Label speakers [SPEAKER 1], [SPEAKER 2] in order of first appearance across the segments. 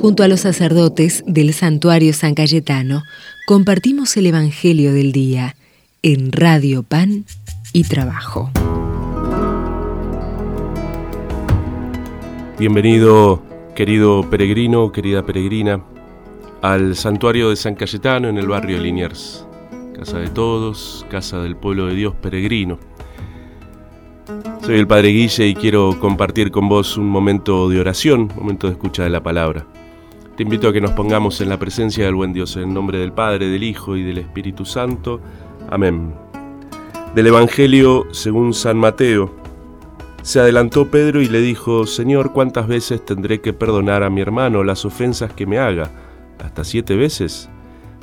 [SPEAKER 1] Junto a los sacerdotes del santuario San Cayetano, compartimos el Evangelio del Día en Radio Pan y Trabajo.
[SPEAKER 2] Bienvenido, querido peregrino, querida peregrina, al santuario de San Cayetano en el barrio Liniers, casa de todos, casa del pueblo de Dios peregrino. Soy el Padre Guille y quiero compartir con vos un momento de oración, un momento de escucha de la palabra. Te invito a que nos pongamos en la presencia del buen Dios, en nombre del Padre, del Hijo y del Espíritu Santo. Amén. Del Evangelio según San Mateo. Se adelantó Pedro y le dijo, Señor, ¿cuántas veces tendré que perdonar a mi hermano las ofensas que me haga? ¿Hasta siete veces?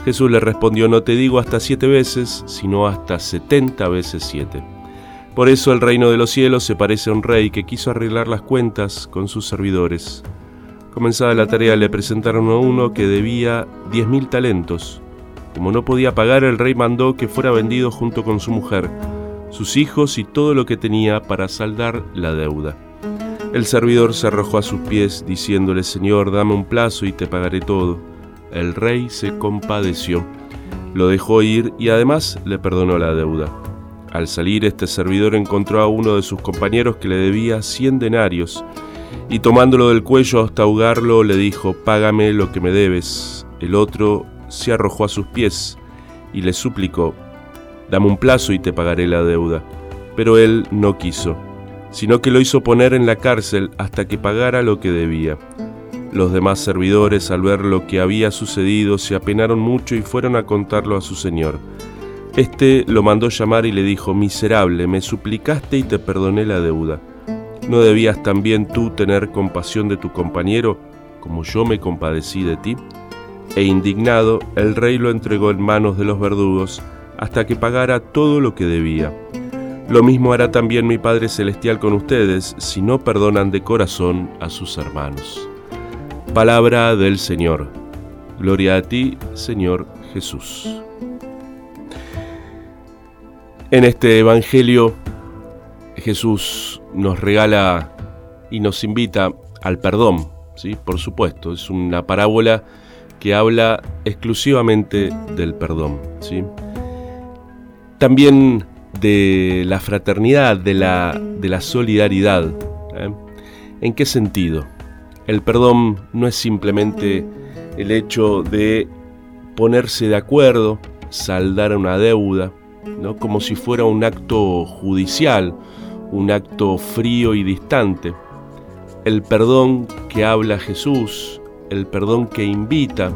[SPEAKER 2] Jesús le respondió, no te digo hasta siete veces, sino hasta setenta veces siete. Por eso el reino de los cielos se parece a un rey que quiso arreglar las cuentas con sus servidores. Comenzada la tarea le presentaron a uno que debía diez mil talentos. Como no podía pagar, el rey mandó que fuera vendido junto con su mujer, sus hijos y todo lo que tenía para saldar la deuda. El servidor se arrojó a sus pies, diciéndole, Señor, dame un plazo y te pagaré todo. El rey se compadeció, lo dejó ir y además le perdonó la deuda. Al salir, este servidor encontró a uno de sus compañeros que le debía cien denarios y tomándolo del cuello hasta ahogarlo le dijo, Págame lo que me debes. El otro se arrojó a sus pies y le suplicó, Dame un plazo y te pagaré la deuda. Pero él no quiso, sino que lo hizo poner en la cárcel hasta que pagara lo que debía. Los demás servidores, al ver lo que había sucedido, se apenaron mucho y fueron a contarlo a su señor. Este lo mandó llamar y le dijo, Miserable, me suplicaste y te perdoné la deuda. ¿No debías también tú tener compasión de tu compañero, como yo me compadecí de ti? E indignado, el rey lo entregó en manos de los verdugos hasta que pagara todo lo que debía. Lo mismo hará también mi Padre Celestial con ustedes si no perdonan de corazón a sus hermanos. Palabra del Señor. Gloria a ti, Señor Jesús. En este Evangelio Jesús nos regala y nos invita al perdón, ¿sí? por supuesto, es una parábola que habla exclusivamente del perdón. ¿sí? También de la fraternidad, de la, de la solidaridad. ¿eh? ¿En qué sentido? El perdón no es simplemente el hecho de ponerse de acuerdo, saldar una deuda, ¿no? como si fuera un acto judicial, un acto frío y distante. El perdón que habla Jesús, el perdón que invita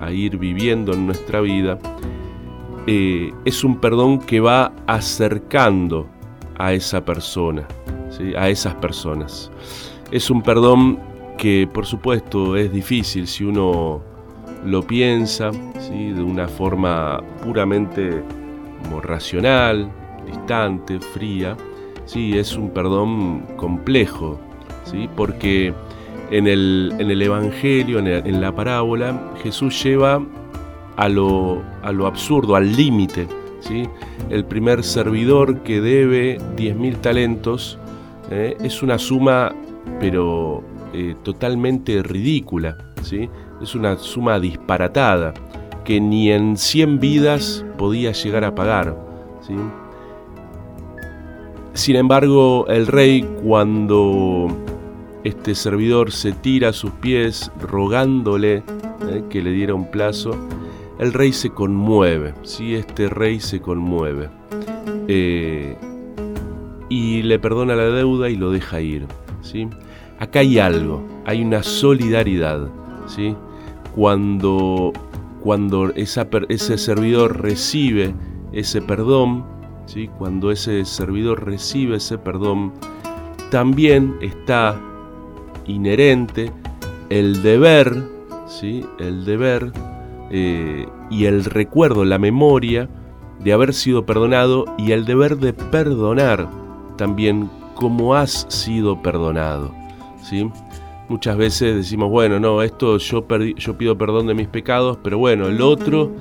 [SPEAKER 2] a ir viviendo en nuestra vida, eh, es un perdón que va acercando a esa persona, a esas personas. Es un perdón que por supuesto es difícil si uno lo piensa de una forma puramente racional, distante, fría, Sí, es un perdón complejo, ¿sí? porque en el, en el Evangelio, en, la parábola, Jesús lleva a lo, a lo absurdo, al límite. ¿sí? El primer servidor que debe 10.000 talentos ¿eh? es una suma, pero eh, totalmente ridícula. ¿sí? Es una suma disparatada que ni en 100 vidas podía llegar a pagar. ¿sí? Sin embargo, el rey cuando este servidor se tira a sus pies rogándole eh, que le diera un plazo, el rey se conmueve, ¿sí? este rey se conmueve. Eh, y le perdona la deuda y lo deja ir. ¿sí? Acá hay algo, hay una solidaridad. ¿sí? Cuando, cuando ese servidor recibe ese perdón, cuando ese servidor recibe ese perdón, también está inherente el deber, ¿sí? el deber eh, y el recuerdo, la memoria de haber sido perdonado y el deber de perdonar también como has sido perdonado. ¿sí? Muchas veces decimos, bueno, no, esto yo, yo pido perdón de mis pecados, pero bueno, el otro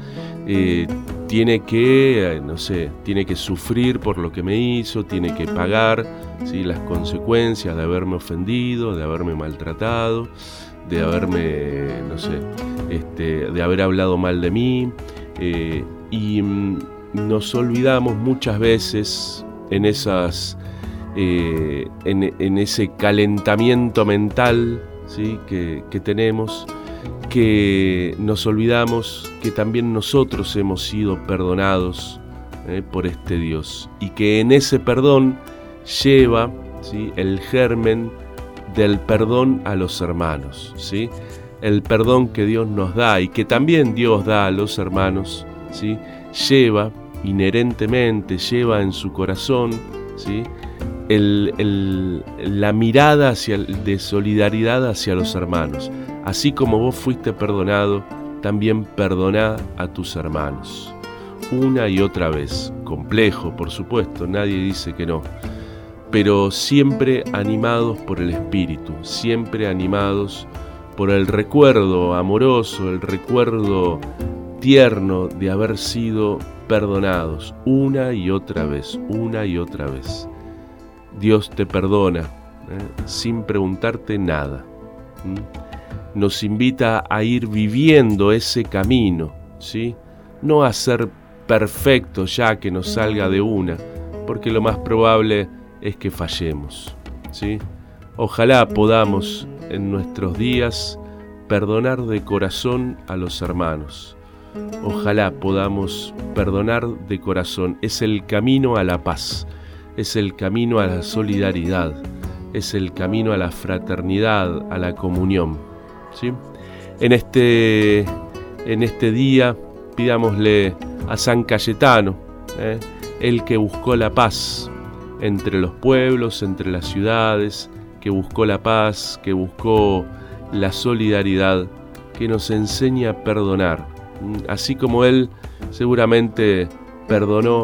[SPEAKER 2] eh, tiene que, eh, no sé, tiene que sufrir por lo que me hizo, tiene que pagar ¿sí? las consecuencias de haberme ofendido, de haberme maltratado, de haberme, no sé, este, de haber hablado mal de mí. Eh, y mm, nos olvidamos muchas veces en esas eh, en, ese calentamiento mental ¿sí? que, tenemos, que nos olvidamos que también nosotros hemos sido perdonados ¿eh? por este Dios y que en ese perdón lleva ¿sí? el germen del perdón a los hermanos, ¿sí? el perdón que Dios nos da y que también Dios da a los hermanos, ¿sí? lleva inherentemente, lleva en su corazón ¿sí? la mirada hacia, de solidaridad hacia los hermanos. Así como vos fuiste perdonado, también perdoná a tus hermanos. Una y otra vez. Complejo, por supuesto, nadie dice que no. Pero siempre animados por el Espíritu, siempre animados por el recuerdo amoroso, el recuerdo tierno de haber sido perdonados una y otra vez, una y otra vez. Dios te perdona ¿eh? sin preguntarte nada. Nos invita a ir viviendo ese camino, ¿sí? no a ser perfecto ya que nos salga de una, porque lo más probable es que fallemos. ¿sí? Ojalá podamos en nuestros días perdonar de corazón a los hermanos. Ojalá podamos perdonar de corazón. Es el camino a la paz es el camino a la solidaridad, es el camino a la fraternidad, a la comunión. En, este, en este día pidámosle a San Cayetano, ¿eh? el que buscó la paz entre los pueblos, entre las ciudades, que buscó la paz, que buscó la solidaridad, que nos enseña a perdonar. Así como él seguramente perdonó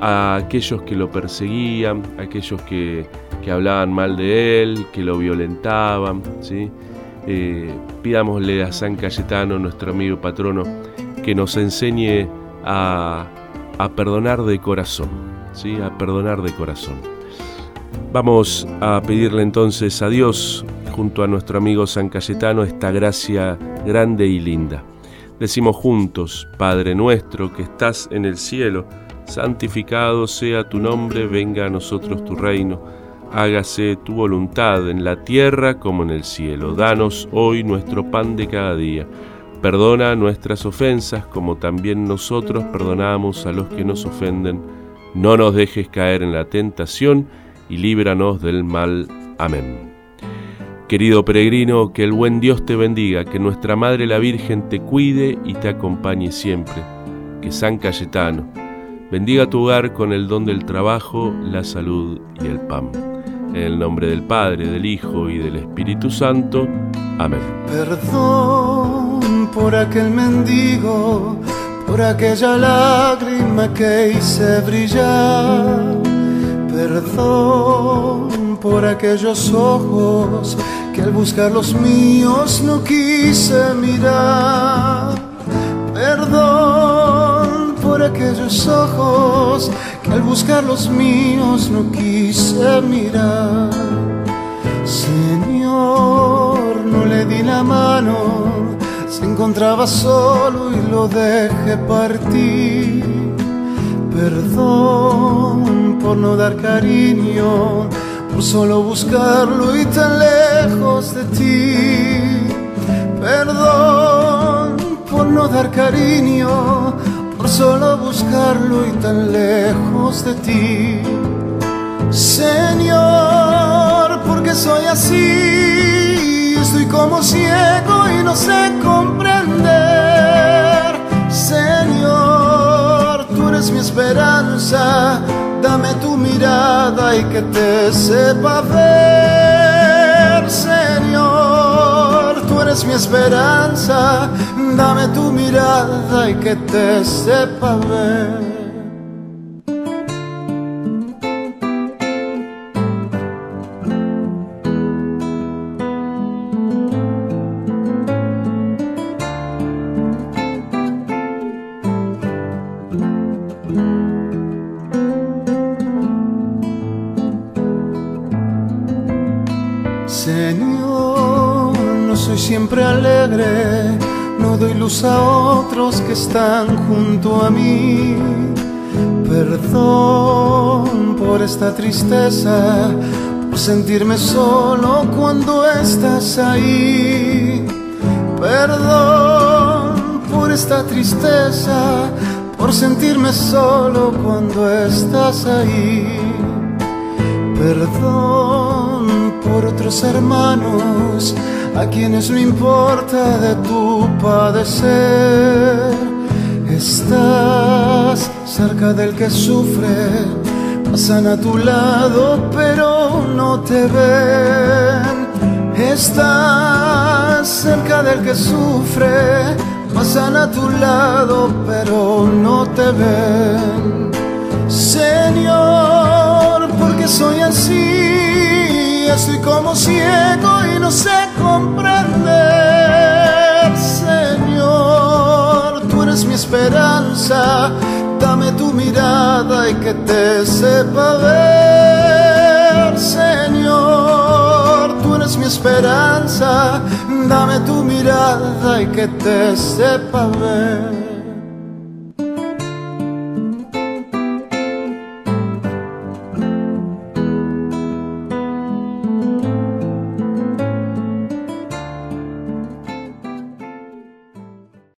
[SPEAKER 2] a aquellos que lo perseguían, a aquellos que, hablaban mal de él, que lo violentaban. ¿sí? Eh, pidámosle a San Cayetano, nuestro amigo patrono, que nos enseñe a, perdonar de corazón, ¿sí? a perdonar de corazón. Vamos a pedirle entonces a Dios, junto a nuestro amigo San Cayetano, esta gracia grande y linda. Decimos juntos, Padre nuestro que estás en el cielo, santificado sea tu nombre, venga a nosotros tu reino, hágase tu voluntad en la tierra como en el cielo. Danos hoy nuestro pan de cada día. Perdona nuestras ofensas como también nosotros perdonamos a los que nos ofenden. No nos dejes caer en la tentación y líbranos del mal. Amén. Querido peregrino, que el buen Dios te bendiga, que nuestra Madre la Virgen te cuide y te acompañe siempre. Que San Cayetano, Bendiga tu hogar con el don del trabajo, la salud y el pan. En el nombre del Padre, del Hijo y del Espíritu Santo. Amén.
[SPEAKER 3] Perdón por aquel mendigo, por aquella lágrima que hice brillar. Perdón por aquellos ojos que al buscar los míos no quise mirar. Perdón por aquellos ojos al buscar los míos no quise mirar. Señor, no le di la mano, se encontraba solo y lo dejé partir. Perdón por no dar cariño, por solo buscarlo y tan lejos de ti. Perdón por no dar cariño por solo buscarlo y tan lejos de ti. Señor, porque soy así, estoy como ciego y no sé comprender. Señor, tú eres mi esperanza, dame tu mirada y que te sepa ver. Eres mi esperanza Dame tu mirada y que te sepa ver. A otros que están junto a mí. Perdón por esta tristeza, por sentirme solo cuando estás ahí. Perdón por esta tristeza, por sentirme solo cuando estás ahí. Perdón por otros hermanos a quienes no importa de tu padecer. Estás cerca del que sufre, pasan a tu lado pero no te ven. Estás cerca del que sufre, pasan a tu lado pero no te ven. Así, estoy como ciego y no sé comprender. Señor, tú eres mi esperanza, dame tu mirada y que te sepa ver. Señor, tú eres mi esperanza, dame tu mirada y que te sepa ver.